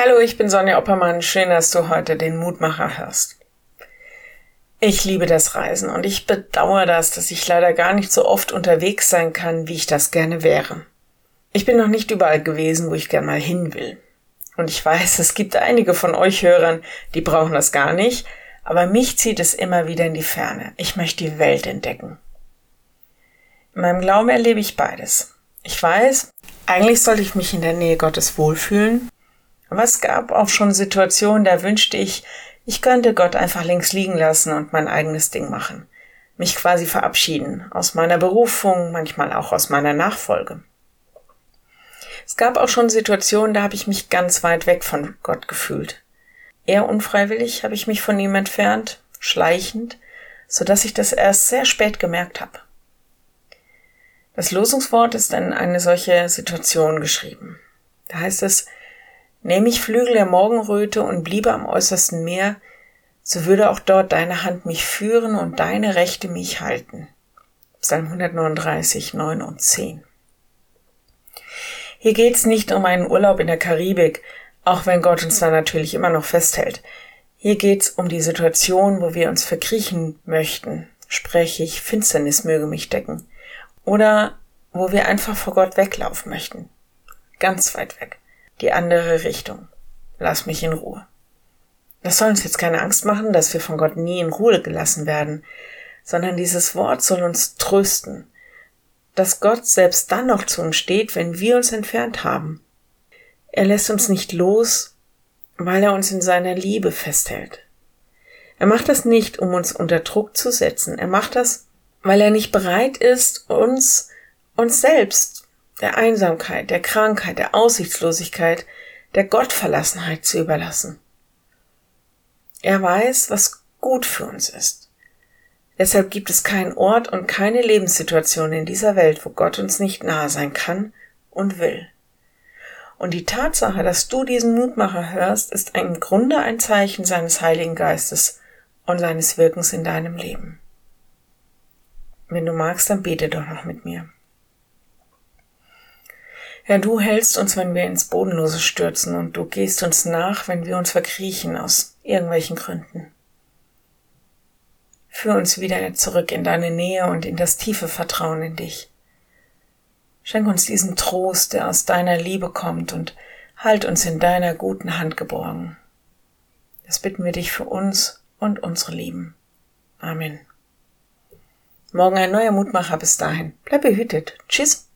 Hallo, ich bin Sonja Oppermann. Schön, dass du heute den Mutmacher hörst. Ich liebe das Reisen und ich bedauere das, dass ich leider gar nicht so oft unterwegs sein kann, wie ich das gerne wäre. Ich bin noch nicht überall gewesen, wo ich gern mal hin will. Und ich weiß, es gibt einige von euch Hörern, die brauchen das gar nicht, aber mich zieht es immer wieder in die Ferne. Ich möchte die Welt entdecken. In meinem Glauben erlebe ich beides. Ich weiß, eigentlich sollte ich mich in der Nähe Gottes wohlfühlen, aber es gab auch schon Situationen, da wünschte ich, ich könnte Gott einfach links liegen lassen und mein eigenes Ding machen. Mich quasi verabschieden aus meiner Berufung, manchmal auch aus meiner Nachfolge. Es gab auch schon Situationen, da habe ich mich ganz weit weg von Gott gefühlt. Eher unfreiwillig habe ich mich von ihm entfernt, schleichend, so dass ich das erst sehr spät gemerkt habe. Das Losungswort ist in eine solche Situation geschrieben. Da heißt es, Nähm ich Flügel der Morgenröte und bliebe am äußersten Meer, so würde auch dort deine Hand mich führen und deine Rechte mich halten. Psalm 139, 9 und 10. Hier geht's nicht um einen Urlaub in der Karibik, auch wenn Gott uns da natürlich immer noch festhält. Hier geht's um die Situation, wo wir uns verkriechen möchten, spreche ich, Finsternis möge mich decken, oder wo wir einfach vor Gott weglaufen möchten, ganz weit weg die andere Richtung. Lass mich in Ruhe. Das soll uns jetzt keine Angst machen, dass wir von Gott nie in Ruhe gelassen werden, sondern dieses Wort soll uns trösten, dass Gott selbst dann noch zu uns steht, wenn wir uns entfernt haben. Er lässt uns nicht los, weil er uns in seiner Liebe festhält. Er macht das nicht, um uns unter Druck zu setzen. Er macht das, weil er nicht bereit ist, uns, uns selbst der Einsamkeit, der Krankheit, der Aussichtslosigkeit, der Gottverlassenheit zu überlassen. Er weiß, was gut für uns ist. Deshalb gibt es keinen Ort und keine Lebenssituation in dieser Welt, wo Gott uns nicht nahe sein kann und will. Und die Tatsache, dass du diesen Mutmacher hörst, ist im Grunde ein Zeichen seines Heiligen Geistes und seines Wirkens in deinem Leben. Wenn du magst, dann bete doch noch mit mir. Herr, du hältst uns, wenn wir ins Bodenlose stürzen und du gehst uns nach, wenn wir uns verkriechen aus irgendwelchen Gründen. Führ uns wieder zurück in deine Nähe und in das tiefe Vertrauen in dich. Schenk uns diesen Trost, der aus deiner Liebe kommt und halt uns in deiner guten Hand geborgen. Das bitten wir dich für uns und unsere Lieben. Amen. Morgen ein neuer Mutmacher bis dahin. Bleib behütet. Tschüss.